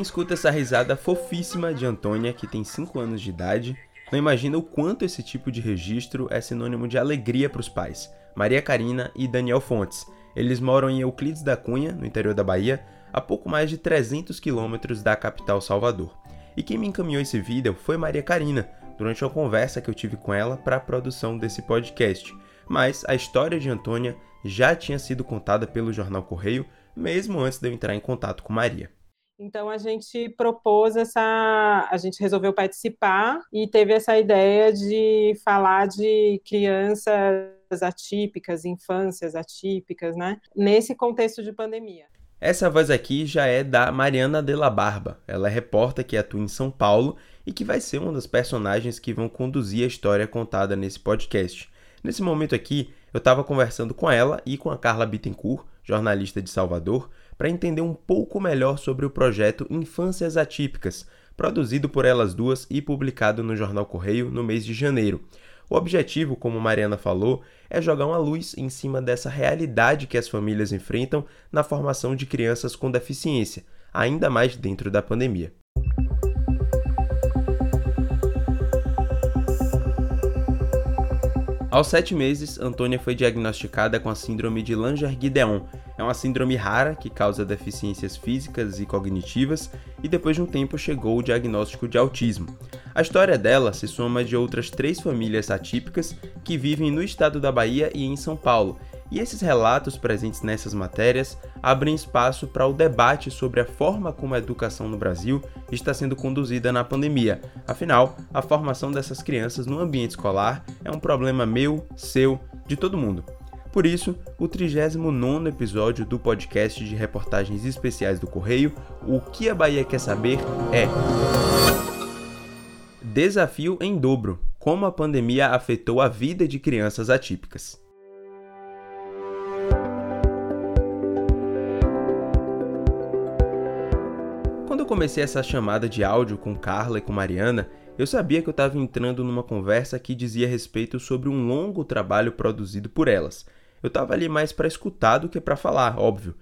Quem escuta essa risada fofíssima de Antônia, que tem 5 anos de idade, não imagina o quanto esse tipo de registro é sinônimo de alegria para os pais, Maria Karina e Daniel Fontes. Eles moram em Euclides da Cunha, no interior da Bahia, a pouco mais de 300 quilômetros da capital Salvador. E quem me encaminhou esse vídeo foi Maria Karina, durante uma conversa que eu tive com ela para a produção desse podcast. Mas a história de Antônia já tinha sido contada pelo jornal Correio, mesmo antes de eu entrar em contato com Maria. Então a gente propôs essa, a gente resolveu participar e teve essa ideia de falar de crianças atípicas, infâncias atípicas, né? Nesse contexto de pandemia. Essa voz aqui já é da Mariana de la Barba. Ela é repórter que atua em São Paulo e que vai ser uma das personagens que vão conduzir a história contada nesse podcast. Nesse momento aqui, eu estava conversando com ela e com a Carla Bittencourt, jornalista de Salvador, para entender um pouco melhor sobre o projeto Infâncias Atípicas, produzido por elas duas e publicado no Jornal Correio no mês de janeiro. O objetivo, como Mariana falou, é jogar uma luz em cima dessa realidade que as famílias enfrentam na formação de crianças com deficiência, ainda mais dentro da pandemia. Aos sete meses, Antônia foi diagnosticada com a síndrome de Langer-Guideon. É uma síndrome rara que causa deficiências físicas e cognitivas, e depois de um tempo chegou o diagnóstico de autismo. A história dela se soma de outras três famílias atípicas que vivem no estado da Bahia e em São Paulo, e esses relatos presentes nessas matérias abrem espaço para o debate sobre a forma como a educação no Brasil está sendo conduzida na pandemia. Afinal, a formação dessas crianças no ambiente escolar é um problema meu, seu, de todo mundo. Por isso, o 39 episódio do podcast de reportagens especiais do Correio, O que a Bahia quer saber é. Desafio em dobro: como a pandemia afetou a vida de crianças atípicas. Comecei essa chamada de áudio com Carla e com Mariana, eu sabia que eu estava entrando numa conversa que dizia respeito sobre um longo trabalho produzido por elas. Eu estava ali mais para escutar do que para falar, óbvio.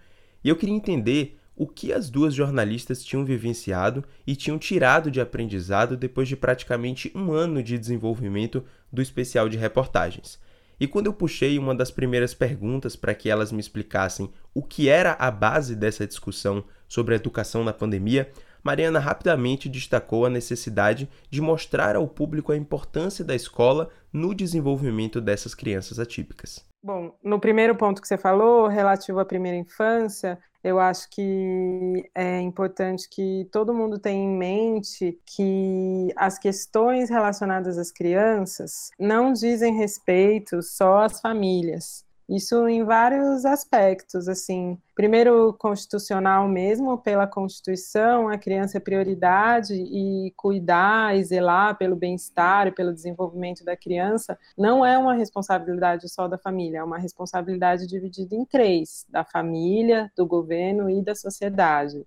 E eu queria entender o que as duas jornalistas tinham vivenciado e tinham tirado de aprendizado depois de praticamente um ano de desenvolvimento do especial de reportagens. E quando eu puxei uma das primeiras perguntas para que elas me explicassem o que era a base dessa discussão sobre a educação na pandemia, Mariana rapidamente destacou a necessidade de mostrar ao público a importância da escola no desenvolvimento dessas crianças atípicas. Bom, no primeiro ponto que você falou, relativo à primeira infância, eu acho que é importante que todo mundo tenha em mente que as questões relacionadas às crianças não dizem respeito só às famílias. Isso em vários aspectos, assim. Primeiro, constitucional mesmo, pela Constituição, a criança é prioridade e cuidar e zelar pelo bem-estar e pelo desenvolvimento da criança não é uma responsabilidade só da família, é uma responsabilidade dividida em três: da família, do governo e da sociedade.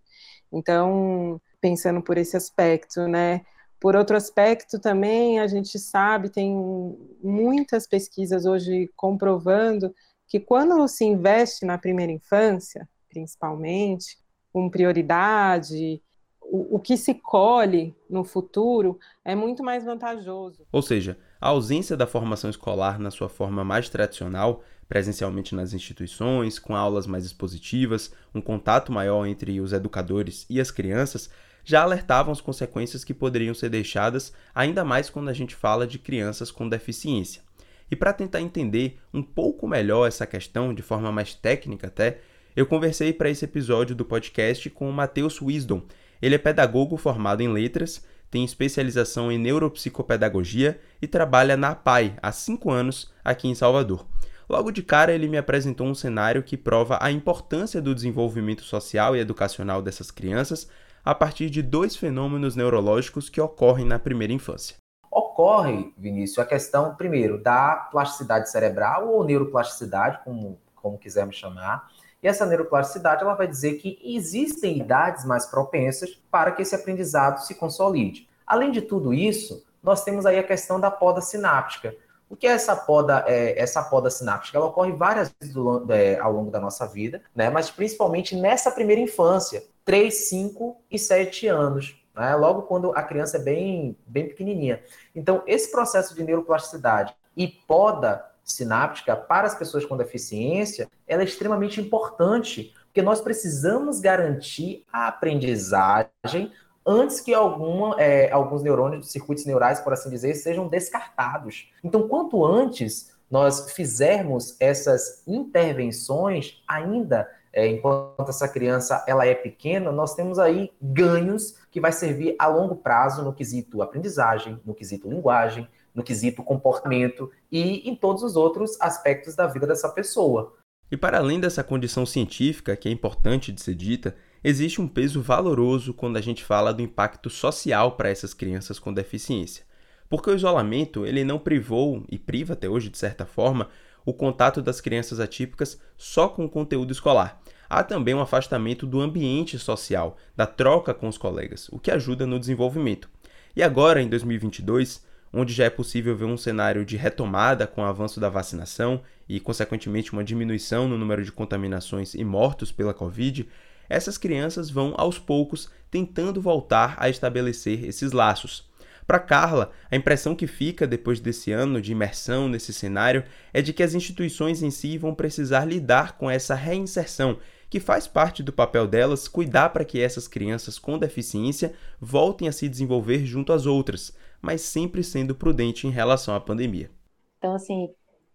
Então, pensando por esse aspecto, né? Por outro aspecto, também a gente sabe, tem muitas pesquisas hoje comprovando que quando se investe na primeira infância, principalmente, com prioridade, o, o que se colhe no futuro é muito mais vantajoso. Ou seja, a ausência da formação escolar na sua forma mais tradicional, presencialmente nas instituições, com aulas mais expositivas, um contato maior entre os educadores e as crianças, já alertavam as consequências que poderiam ser deixadas, ainda mais quando a gente fala de crianças com deficiência. E para tentar entender um pouco melhor essa questão, de forma mais técnica até, eu conversei para esse episódio do podcast com o Matheus Wisdom. Ele é pedagogo formado em letras, tem especialização em neuropsicopedagogia e trabalha na APAI há cinco anos aqui em Salvador. Logo de cara, ele me apresentou um cenário que prova a importância do desenvolvimento social e educacional dessas crianças a partir de dois fenômenos neurológicos que ocorrem na primeira infância ocorre, Vinícius, a questão, primeiro, da plasticidade cerebral ou neuroplasticidade, como, como quisermos chamar. E essa neuroplasticidade ela vai dizer que existem idades mais propensas para que esse aprendizado se consolide. Além de tudo isso, nós temos aí a questão da poda sináptica. O que é essa poda, é, essa poda sináptica? Ela ocorre várias vezes do, é, ao longo da nossa vida, né? mas principalmente nessa primeira infância, 3, 5 e 7 anos, né? logo quando a criança é bem, bem pequenininha. Então, esse processo de neuroplasticidade e poda sináptica para as pessoas com deficiência, ela é extremamente importante, porque nós precisamos garantir a aprendizagem antes que alguma, é, alguns neurônios, circuitos neurais, por assim dizer, sejam descartados. Então, quanto antes nós fizermos essas intervenções, ainda é, enquanto essa criança ela é pequena, nós temos aí ganhos que vai servir a longo prazo no quesito aprendizagem, no quesito linguagem, no quesito comportamento e em todos os outros aspectos da vida dessa pessoa. E para além dessa condição científica, que é importante de ser dita, existe um peso valoroso quando a gente fala do impacto social para essas crianças com deficiência. Porque o isolamento, ele não privou e priva até hoje de certa forma o contato das crianças atípicas só com o conteúdo escolar. Há também um afastamento do ambiente social, da troca com os colegas, o que ajuda no desenvolvimento. E agora, em 2022, onde já é possível ver um cenário de retomada com o avanço da vacinação e, consequentemente, uma diminuição no número de contaminações e mortos pela Covid, essas crianças vão aos poucos tentando voltar a estabelecer esses laços. Para Carla, a impressão que fica depois desse ano de imersão nesse cenário é de que as instituições em si vão precisar lidar com essa reinserção, que faz parte do papel delas cuidar para que essas crianças com deficiência voltem a se desenvolver junto às outras, mas sempre sendo prudente em relação à pandemia. Então, assim,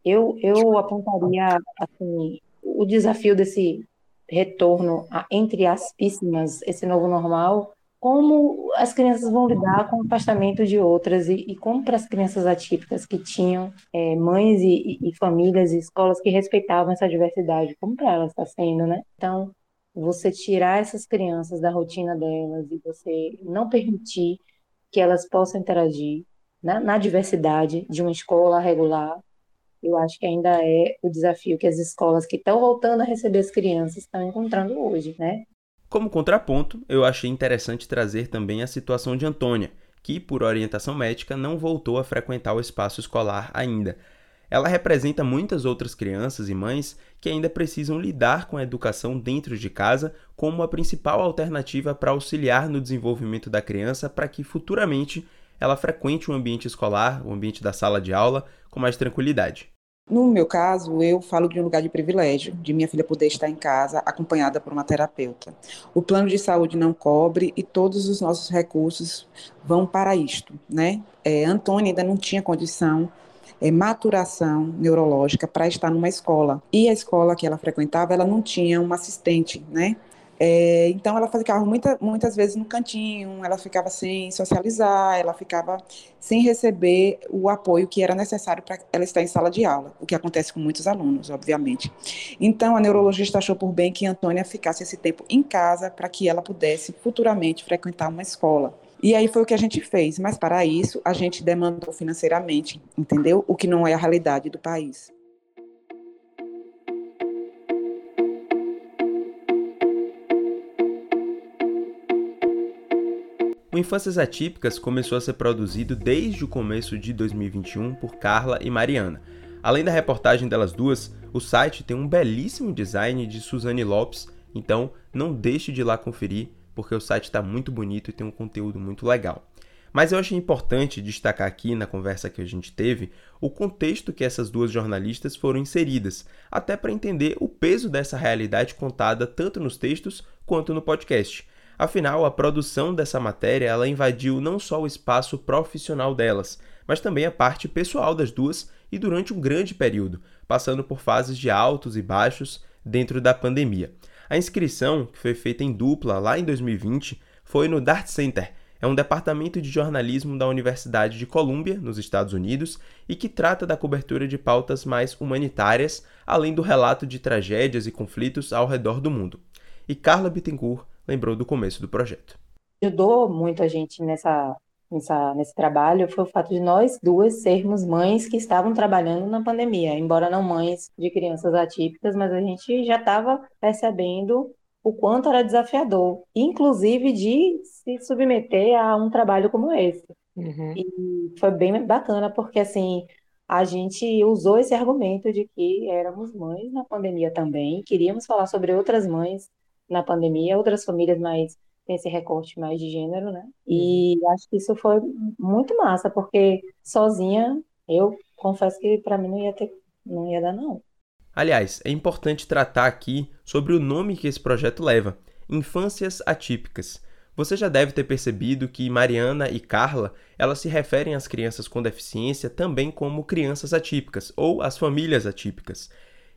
eu, eu apontaria assim, o desafio desse retorno a, entre aspíssimas, esse novo normal, como as crianças vão lidar com o afastamento de outras e, e como para as crianças atípicas que tinham é, mães e, e, famílias e escolas que respeitavam essa diversidade, como para elas está sendo, né? Então, você tirar essas crianças da rotina delas e você não permitir que elas possam interagir na, na diversidade de uma escola regular, eu acho que ainda é o desafio que as escolas que estão voltando a receber as crianças estão encontrando hoje, né? Como contraponto, eu achei interessante trazer também a situação de Antônia, que, por orientação médica, não voltou a frequentar o espaço escolar ainda. Ela representa muitas outras crianças e mães que ainda precisam lidar com a educação dentro de casa como a principal alternativa para auxiliar no desenvolvimento da criança para que futuramente ela frequente o ambiente escolar, o ambiente da sala de aula, com mais tranquilidade. No meu caso, eu falo de um lugar de privilégio, de minha filha poder estar em casa acompanhada por uma terapeuta. O plano de saúde não cobre e todos os nossos recursos vão para isto, né? É, Antônia ainda não tinha condição é, maturação neurológica para estar numa escola. E a escola que ela frequentava, ela não tinha uma assistente, né? É, então ela ficava muita, muitas vezes no cantinho, ela ficava sem socializar, ela ficava sem receber o apoio que era necessário para ela estar em sala de aula, o que acontece com muitos alunos, obviamente. Então a neurologista achou por bem que Antônia ficasse esse tempo em casa para que ela pudesse futuramente frequentar uma escola. E aí foi o que a gente fez, mas para isso a gente demandou financeiramente, entendeu? O que não é a realidade do país. O Infâncias Atípicas começou a ser produzido desde o começo de 2021 por Carla e Mariana. Além da reportagem delas duas, o site tem um belíssimo design de Suzane Lopes, então não deixe de ir lá conferir porque o site está muito bonito e tem um conteúdo muito legal. Mas eu achei importante destacar aqui na conversa que a gente teve o contexto que essas duas jornalistas foram inseridas, até para entender o peso dessa realidade contada tanto nos textos quanto no podcast. Afinal, a produção dessa matéria ela invadiu não só o espaço profissional delas, mas também a parte pessoal das duas e durante um grande período, passando por fases de altos e baixos dentro da pandemia. A inscrição, que foi feita em dupla lá em 2020, foi no Dart Center, é um departamento de jornalismo da Universidade de Columbia, nos Estados Unidos, e que trata da cobertura de pautas mais humanitárias, além do relato de tragédias e conflitos ao redor do mundo. E Carla Bittencourt lembrou do começo do projeto. Ajudou muita gente nessa nessa, nesse trabalho foi o fato de nós duas sermos mães que estavam trabalhando na pandemia, embora não mães de crianças atípicas, mas a gente já estava percebendo o quanto era desafiador, inclusive de se submeter a um trabalho como esse. Uhum. E foi bem bacana, porque assim, a gente usou esse argumento de que éramos mães na pandemia também, queríamos falar sobre outras mães na pandemia, outras famílias mais tem esse recorte mais de gênero, né? E uhum. acho que isso foi muito massa, porque sozinha, eu confesso que para mim não ia ter, não ia dar não. Aliás, é importante tratar aqui sobre o nome que esse projeto leva, Infâncias Atípicas. Você já deve ter percebido que Mariana e Carla, elas se referem às crianças com deficiência também como crianças atípicas ou as famílias atípicas.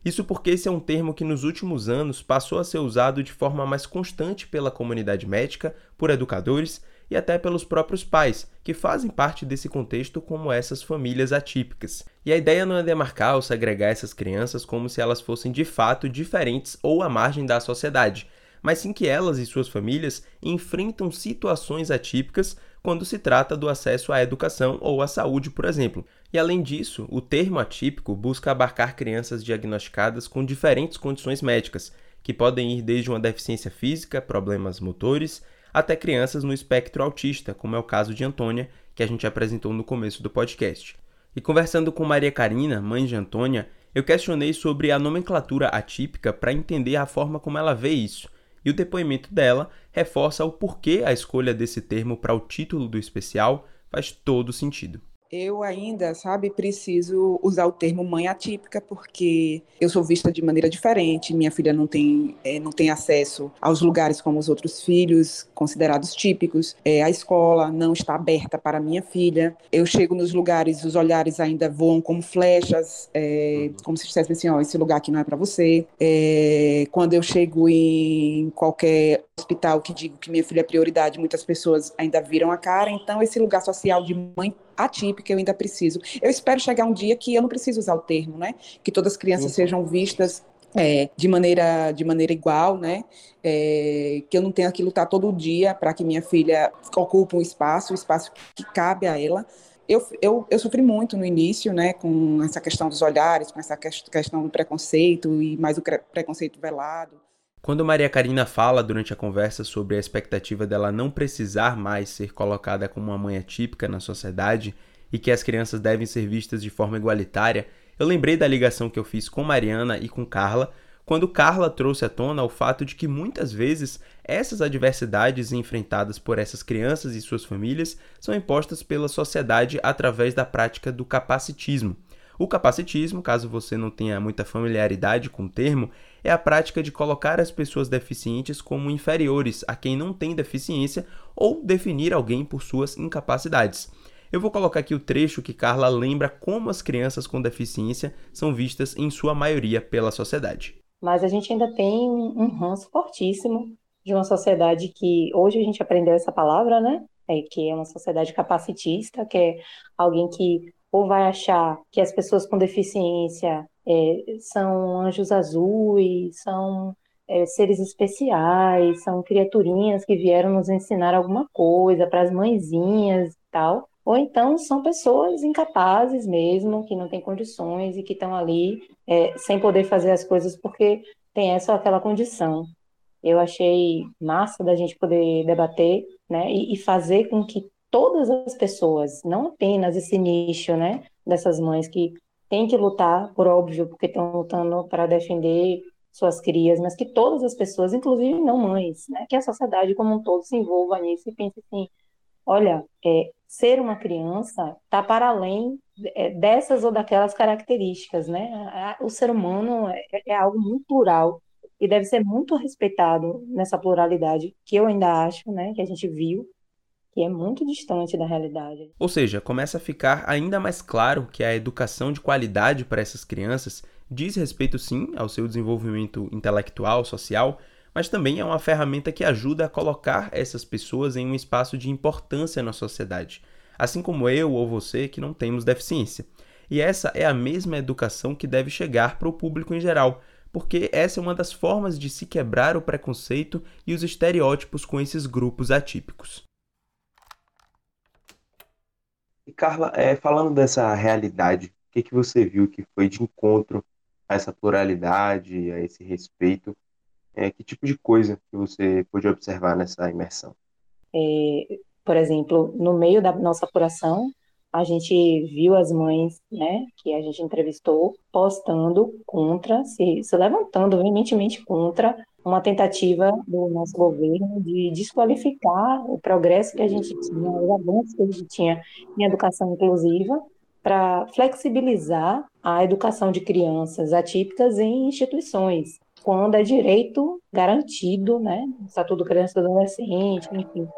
Isso porque esse é um termo que nos últimos anos passou a ser usado de forma mais constante pela comunidade médica, por educadores e até pelos próprios pais, que fazem parte desse contexto como essas famílias atípicas. E a ideia não é demarcar ou segregar essas crianças como se elas fossem de fato diferentes ou à margem da sociedade, mas sim que elas e suas famílias enfrentam situações atípicas quando se trata do acesso à educação ou à saúde, por exemplo. E além disso, o termo atípico busca abarcar crianças diagnosticadas com diferentes condições médicas, que podem ir desde uma deficiência física, problemas motores, até crianças no espectro autista, como é o caso de Antônia, que a gente apresentou no começo do podcast. E conversando com Maria Karina, mãe de Antônia, eu questionei sobre a nomenclatura atípica para entender a forma como ela vê isso. E o depoimento dela reforça o porquê a escolha desse termo para o título do especial faz todo sentido eu ainda, sabe, preciso usar o termo mãe atípica porque eu sou vista de maneira diferente. Minha filha não tem, é, não tem acesso aos lugares como os outros filhos considerados típicos. É, a escola não está aberta para minha filha. Eu chego nos lugares, os olhares ainda voam como flechas, é, como se dissessem assim, ó, esse lugar aqui não é para você. Quando eu chego em qualquer hospital que digo que minha filha é prioridade, muitas pessoas ainda viram a cara. Então, esse lugar social de mãe atípica eu ainda preciso. Eu espero chegar um dia que eu não preciso usar o termo, né? Que todas as crianças uhum. sejam vistas é, de maneira de maneira igual, né? É, que eu não tenha que lutar todo dia para que minha filha ocupe um espaço, o um espaço que cabe a ela. Eu, eu, eu sofri muito no início, né, com essa questão dos olhares, com essa questão do preconceito e mais o preconceito velado. Quando Maria Karina fala durante a conversa sobre a expectativa dela não precisar mais ser colocada como uma mãe atípica na sociedade e que as crianças devem ser vistas de forma igualitária, eu lembrei da ligação que eu fiz com Mariana e com Carla, quando Carla trouxe à tona o fato de que muitas vezes essas adversidades enfrentadas por essas crianças e suas famílias são impostas pela sociedade através da prática do capacitismo. O capacitismo, caso você não tenha muita familiaridade com o termo, é a prática de colocar as pessoas deficientes como inferiores a quem não tem deficiência ou definir alguém por suas incapacidades. Eu vou colocar aqui o trecho que Carla lembra como as crianças com deficiência são vistas em sua maioria pela sociedade. Mas a gente ainda tem um ranço fortíssimo de uma sociedade que hoje a gente aprendeu essa palavra, né? É, que é uma sociedade capacitista, que é alguém que ou vai achar que as pessoas com deficiência é, são anjos azuis, são é, seres especiais, são criaturinhas que vieram nos ensinar alguma coisa para as mãezinhas e tal. Ou então são pessoas incapazes mesmo, que não têm condições e que estão ali é, sem poder fazer as coisas porque tem essa ou aquela condição. Eu achei massa da gente poder debater né, e, e fazer com que todas as pessoas, não apenas esse nicho, né, dessas mães que têm que lutar, por óbvio, porque estão lutando para defender suas crias, mas que todas as pessoas, inclusive não mães, né, que a sociedade como um todo se envolva nisso e pense assim, olha, é, ser uma criança está para além é, dessas ou daquelas características, né? O ser humano é, é algo muito plural e deve ser muito respeitado nessa pluralidade que eu ainda acho, né, que a gente viu que é muito distante da realidade. Ou seja, começa a ficar ainda mais claro que a educação de qualidade para essas crianças diz respeito sim ao seu desenvolvimento intelectual, social, mas também é uma ferramenta que ajuda a colocar essas pessoas em um espaço de importância na sociedade, assim como eu ou você que não temos deficiência. E essa é a mesma educação que deve chegar para o público em geral, porque essa é uma das formas de se quebrar o preconceito e os estereótipos com esses grupos atípicos. E Carla, é, falando dessa realidade, o que, que você viu que foi de encontro a essa pluralidade, a esse respeito? É, que tipo de coisa que você pôde observar nessa imersão? É, por exemplo, no meio da nossa apuração, a gente viu as mães, né, que a gente entrevistou, postando contra, se, se levantando veementemente contra uma tentativa do nosso governo de desqualificar o progresso que a gente tinha, os avanços que a gente tinha em educação inclusiva, para flexibilizar a educação de crianças atípicas em instituições, quando é direito garantido, né, Estatuto do Criança e do Adolescente, enfim,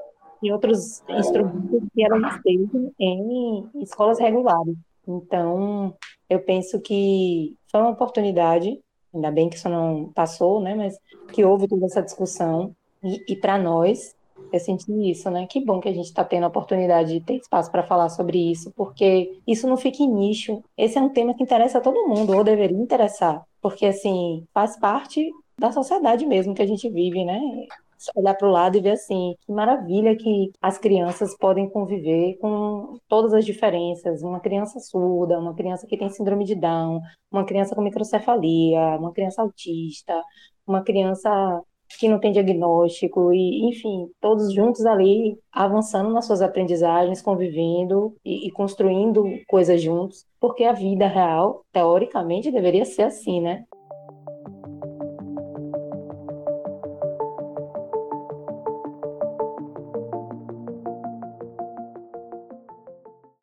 e outros instrumentos que eram estejam em escolas regulares. Então, eu penso que foi uma oportunidade, ainda bem que isso não passou, né, mas que houve toda essa discussão, e, e para nós, eu senti isso, né? Que bom que a gente está tendo a oportunidade de ter espaço para falar sobre isso, porque isso não fica em nicho. Esse é um tema que interessa a todo mundo, ou deveria interessar, porque, assim, faz parte da sociedade mesmo que a gente vive, né? Olhar para o lado e ver assim, que maravilha que as crianças podem conviver com todas as diferenças. Uma criança surda, uma criança que tem síndrome de Down, uma criança com microcefalia, uma criança autista, uma criança que não tem diagnóstico, e, enfim, todos juntos ali, avançando nas suas aprendizagens, convivendo e, e, construindo coisas juntos, porque a vida real, teoricamente, deveria ser assim, né?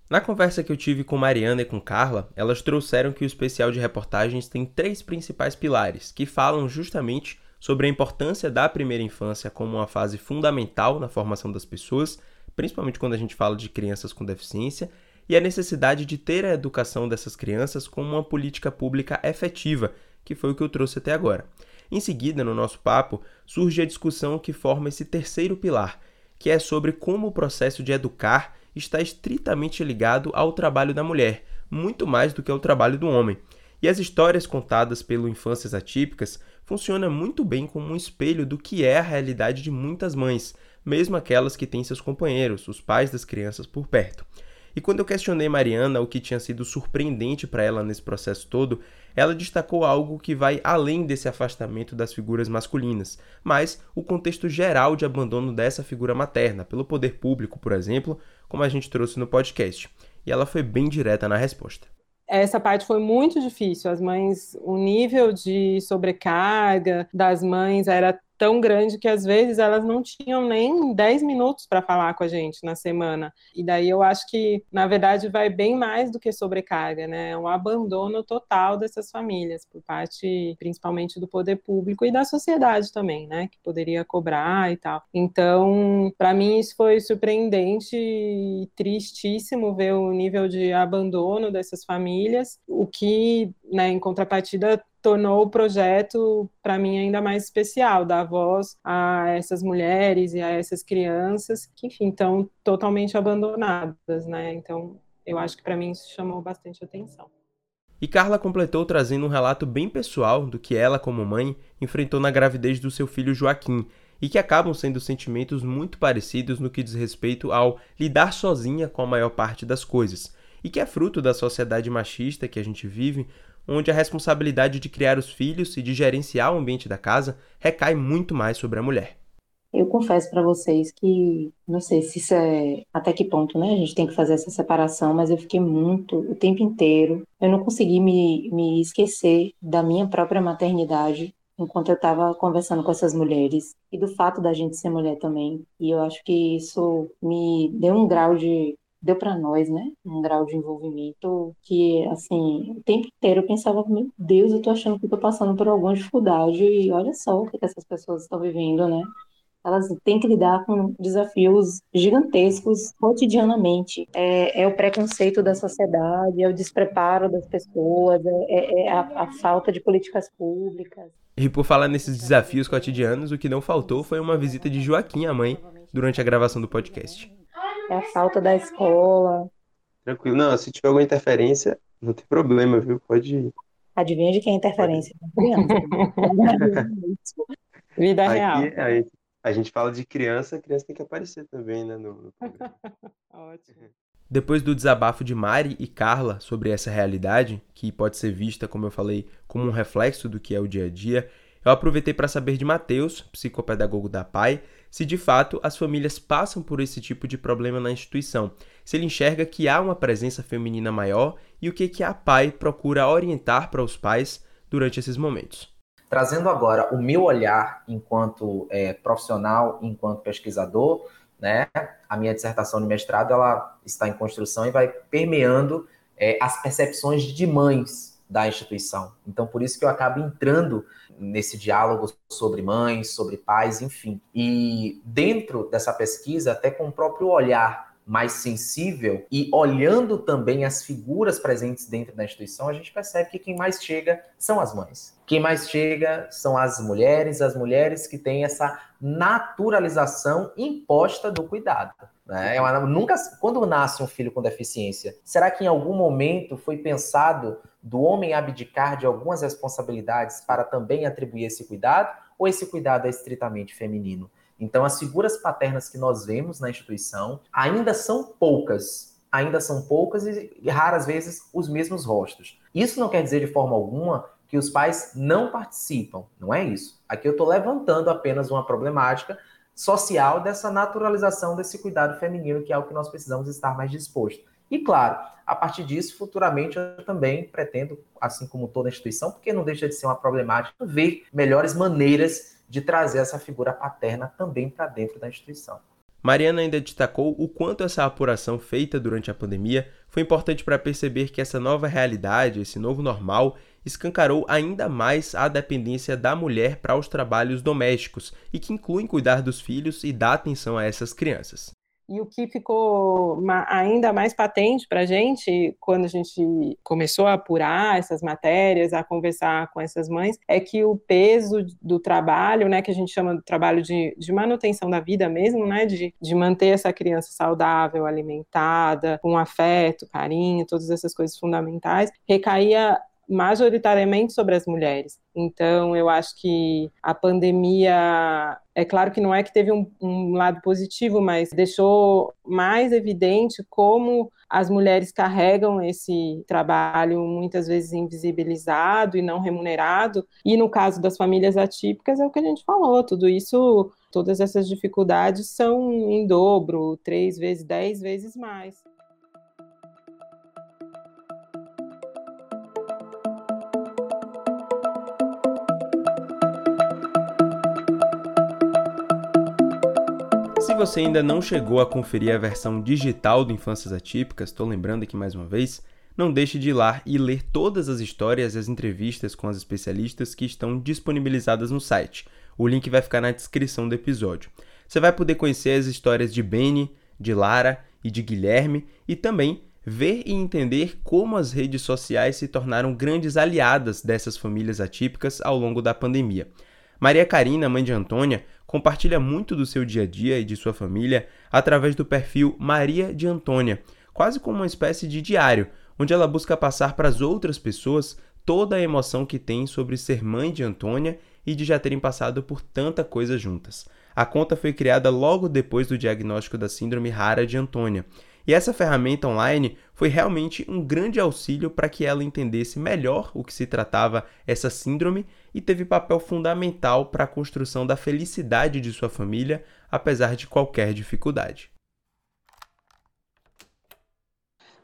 Na conversa que eu tive com Mariana e com Carla, elas trouxeram que o especial de reportagens tem três principais pilares que falam justamente sobre a importância da primeira infância como uma fase fundamental na formação das pessoas, principalmente quando a gente fala de crianças com deficiência, e a necessidade de ter a educação dessas crianças como uma política pública efetiva, que foi o que eu trouxe até agora. Em seguida, no nosso papo, surge a discussão que forma esse terceiro pilar, que é sobre como o processo de educar está estritamente ligado ao trabalho da mulher, muito mais do que ao trabalho do homem. E as histórias contadas pelo Infâncias Atípicas funcionam muito bem como um espelho do que é a realidade de muitas mães, mesmo aquelas que têm seus companheiros, os pais das crianças, por perto. E quando eu questionei Mariana o que tinha sido surpreendente para ela nesse processo todo, ela destacou algo que vai além desse afastamento das figuras masculinas, mas o contexto geral de abandono dessa figura materna, pelo poder público, por exemplo, como a gente trouxe no podcast. E ela foi bem direta na resposta. Essa parte foi muito difícil. As mães, o nível de sobrecarga das mães era tão grande que às vezes elas não tinham nem 10 minutos para falar com a gente na semana. E daí eu acho que, na verdade, vai bem mais do que sobrecarga, né? É um abandono total dessas famílias, por parte principalmente do poder público e da sociedade também, né? Que poderia cobrar e tal. Então, para mim, isso foi surpreendente e tristíssimo ver o nível de abandono dessas famílias, o que, né, em contrapartida, tornou o projeto, para mim, ainda mais especial, dar voz a essas mulheres e a essas crianças que, enfim, estão totalmente abandonadas, né? Então, eu acho que para mim isso chamou bastante atenção. E Carla completou trazendo um relato bem pessoal do que ela, como mãe, enfrentou na gravidez do seu filho Joaquim, e que acabam sendo sentimentos muito parecidos no que diz respeito ao lidar sozinha com a maior parte das coisas, e que é fruto da sociedade machista que a gente vive, onde a responsabilidade de criar os filhos e de gerenciar o ambiente da casa recai muito mais sobre a mulher. Eu confesso para vocês que não sei se isso é até que ponto, né? A gente tem que fazer essa separação, mas eu fiquei muito o tempo inteiro. Eu não consegui me, me esquecer da minha própria maternidade enquanto eu estava conversando com essas mulheres e do fato da gente ser mulher também. E eu acho que isso me deu um grau de deu para nós, né, um grau de envolvimento que, assim, o tempo inteiro eu pensava, meu Deus, eu tô achando que eu tô passando por alguma dificuldade e olha só o que essas pessoas estão vivendo, né? Elas têm que lidar com desafios gigantescos cotidianamente. É, é o preconceito da sociedade, é o despreparo das pessoas, é, é, é a, a falta de políticas públicas. E por falar nesses desafios cotidianos, o que não faltou foi uma visita de Joaquim à mãe durante a gravação do podcast é a falta da escola. Tranquilo. Não, se tiver alguma interferência, não tem problema, viu? Pode ir. Adivinha de quem é interferência? Vida Aqui, real. A gente, a gente fala de criança, a criança tem que aparecer também, né? No, no Ótimo. Depois do desabafo de Mari e Carla sobre essa realidade, que pode ser vista, como eu falei, como um reflexo do que é o dia a dia, eu aproveitei para saber de Matheus, psicopedagogo da PAI, se de fato as famílias passam por esse tipo de problema na instituição, se ele enxerga que há uma presença feminina maior e o que, que a PAI procura orientar para os pais durante esses momentos. Trazendo agora o meu olhar enquanto é, profissional, enquanto pesquisador, né? A minha dissertação de mestrado ela está em construção e vai permeando é, as percepções de mães da instituição. Então, por isso que eu acabo entrando nesse diálogo sobre mães, sobre pais, enfim. E dentro dessa pesquisa, até com o próprio olhar mais sensível e olhando também as figuras presentes dentro da instituição, a gente percebe que quem mais chega são as mães. Quem mais chega são as mulheres, as mulheres que têm essa naturalização imposta do cuidado. Né? É nunca, quando nasce um filho com deficiência, será que em algum momento foi pensado do homem abdicar de algumas responsabilidades para também atribuir esse cuidado? Ou esse cuidado é estritamente feminino? Então, as figuras paternas que nós vemos na instituição ainda são poucas, ainda são poucas e raras vezes os mesmos rostos. Isso não quer dizer de forma alguma que os pais não participam, não é isso. Aqui eu estou levantando apenas uma problemática social dessa naturalização desse cuidado feminino, que é o que nós precisamos estar mais disposto. E claro, a partir disso, futuramente eu também pretendo, assim como toda instituição, porque não deixa de ser uma problemática, ver melhores maneiras de trazer essa figura paterna também para dentro da instituição. Mariana ainda destacou o quanto essa apuração feita durante a pandemia foi importante para perceber que essa nova realidade, esse novo normal, escancarou ainda mais a dependência da mulher para os trabalhos domésticos e que incluem cuidar dos filhos e dar atenção a essas crianças. E o que ficou ainda mais patente para a gente, quando a gente começou a apurar essas matérias, a conversar com essas mães, é que o peso do trabalho, né, que a gente chama de trabalho de, de manutenção da vida mesmo, né, de, de manter essa criança saudável, alimentada, com afeto, carinho, todas essas coisas fundamentais, recaía majoritariamente sobre as mulheres. Então, eu acho que a pandemia, é claro que não é que teve um, um, lado positivo, mas deixou mais evidente como as mulheres carregam esse trabalho muitas vezes invisibilizado e não remunerado. E no caso das famílias atípicas, é o que a gente falou, tudo isso, todas essas dificuldades são em dobro, três vezes, dez vezes mais. Você ainda não chegou a conferir a versão digital do Infâncias Atípicas, estou lembrando aqui mais uma vez, não deixe de ir lá e ler todas as histórias e as entrevistas com as especialistas que estão disponibilizadas no site. O link vai ficar na descrição do episódio. Você vai poder conhecer as histórias de Benny, de Lara e de Guilherme e também ver e entender como as redes sociais se tornaram grandes aliadas dessas famílias atípicas ao longo da pandemia. Maria Karina, mãe de Antônia, compartilha muito do seu dia a dia e de sua família através do perfil Maria de Antônia, quase como uma espécie de diário, onde ela busca passar para as outras pessoas toda a emoção que tem sobre ser mãe de Antônia e de já terem passado por tanta coisa juntas. A conta foi criada logo depois do diagnóstico da síndrome rara de Antônia e essa ferramenta online foi realmente um grande auxílio para que ela entendesse melhor o que se tratava essa síndrome e teve papel fundamental para a construção da felicidade de sua família, apesar de qualquer dificuldade.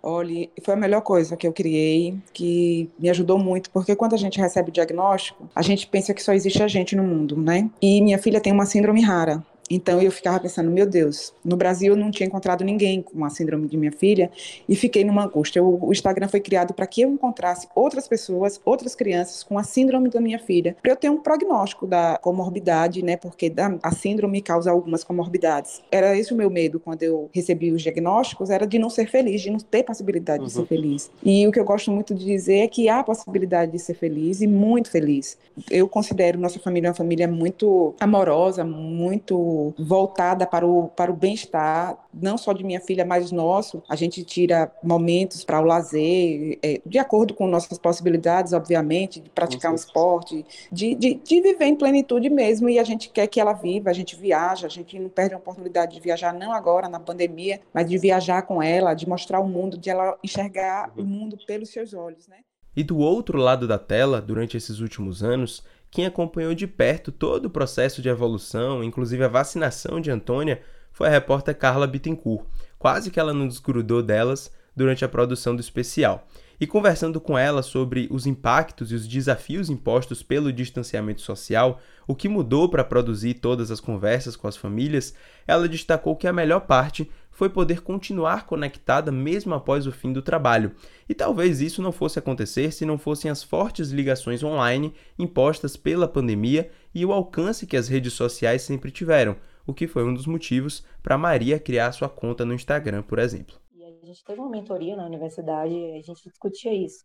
Olha, foi a melhor coisa que eu criei, que me ajudou muito, porque quando a gente recebe o diagnóstico, a gente pensa que só existe a gente no mundo, né? E minha filha tem uma síndrome rara. Então eu ficava pensando, meu Deus, no Brasil eu não tinha encontrado ninguém com a síndrome de minha filha e fiquei numa angústia. O, o Instagram foi criado para que eu encontrasse outras pessoas, outras crianças com a síndrome da minha filha, para eu ter um prognóstico da comorbidade, né? Porque da, a síndrome causa algumas comorbidades. Era esse o meu medo quando eu recebi os diagnósticos, era de não ser feliz, de não ter possibilidade uhum. de ser uhum. feliz. E o que eu gosto muito de dizer é que há possibilidade de ser feliz e muito feliz. Eu considero nossa família uma família muito amorosa, muito voltada para o, para o bem-estar, não só de minha filha, mas nosso. A gente tira momentos para o lazer, é, de acordo com nossas possibilidades, obviamente, de praticar um esporte, de, de, de viver em plenitude mesmo, e a gente quer que ela viva, a gente viaja, a gente não perde a oportunidade de viajar, não agora, na pandemia, mas de viajar com ela, de mostrar o mundo, de ela enxergar o mundo pelos seus olhos, né? E do outro lado da tela, durante esses últimos anos, quem acompanhou de perto todo o processo de evolução, inclusive a vacinação de Antônia, foi a repórter Carla Bittencourt. Quase que ela não desgrudou delas durante a produção do especial. E conversando com ela sobre os impactos e os desafios impostos pelo distanciamento social, o que mudou para produzir todas as conversas com as famílias, ela destacou que a melhor parte foi poder continuar conectada mesmo após o fim do trabalho. E talvez isso não fosse acontecer se não fossem as fortes ligações online impostas pela pandemia e o alcance que as redes sociais sempre tiveram, o que foi um dos motivos para Maria criar sua conta no Instagram, por exemplo. A gente teve uma mentoria na universidade e a gente discutia isso.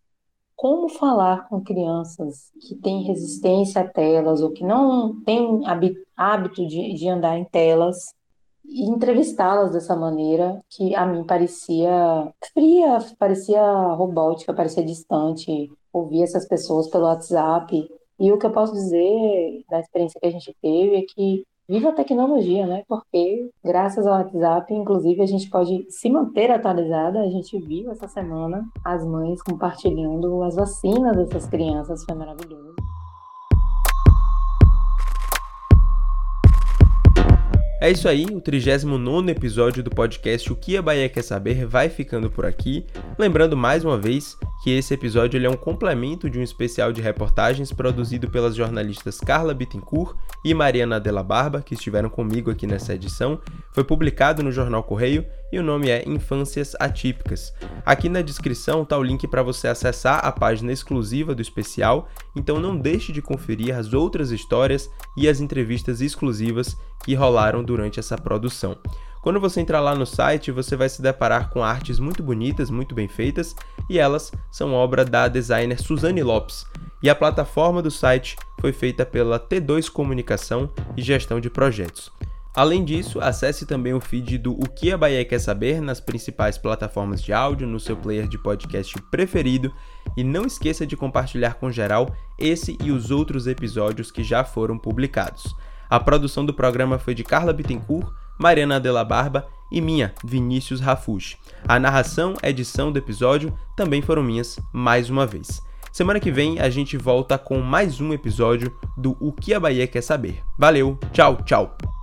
Como falar com crianças que têm resistência a telas ou que não têm hábito de, de andar em telas e entrevistá-las dessa maneira que a mim parecia fria, parecia robótica, parecia distante. Ouvir essas pessoas pelo WhatsApp. E o que eu posso dizer da experiência que a gente teve é que Viva a tecnologia, né? Porque graças ao WhatsApp, inclusive, a gente pode se manter atualizada. A gente viu essa semana as mães compartilhando as vacinas dessas crianças, foi maravilhoso. É isso aí, o 39 episódio do podcast O que a Bahia Quer Saber vai ficando por aqui. Lembrando mais uma vez que esse episódio é um complemento de um especial de reportagens produzido pelas jornalistas Carla Bittencourt e Mariana Della Barba, que estiveram comigo aqui nessa edição. Foi publicado no Jornal Correio e o nome é Infâncias Atípicas. Aqui na descrição está o link para você acessar a página exclusiva do especial, então não deixe de conferir as outras histórias e as entrevistas exclusivas que rolaram durante essa produção. Quando você entrar lá no site, você vai se deparar com artes muito bonitas, muito bem feitas, e elas são obra da designer Suzane Lopes. E a plataforma do site foi feita pela T2 Comunicação e Gestão de Projetos. Além disso, acesse também o feed do O que a Bahia quer saber nas principais plataformas de áudio, no seu player de podcast preferido e não esqueça de compartilhar com geral esse e os outros episódios que já foram publicados. A produção do programa foi de Carla Bittencourt, Mariana Della Barba e minha, Vinícius Rafush. A narração, edição do episódio também foram minhas, mais uma vez. Semana que vem a gente volta com mais um episódio do O que a Bahia quer saber. Valeu, tchau, tchau!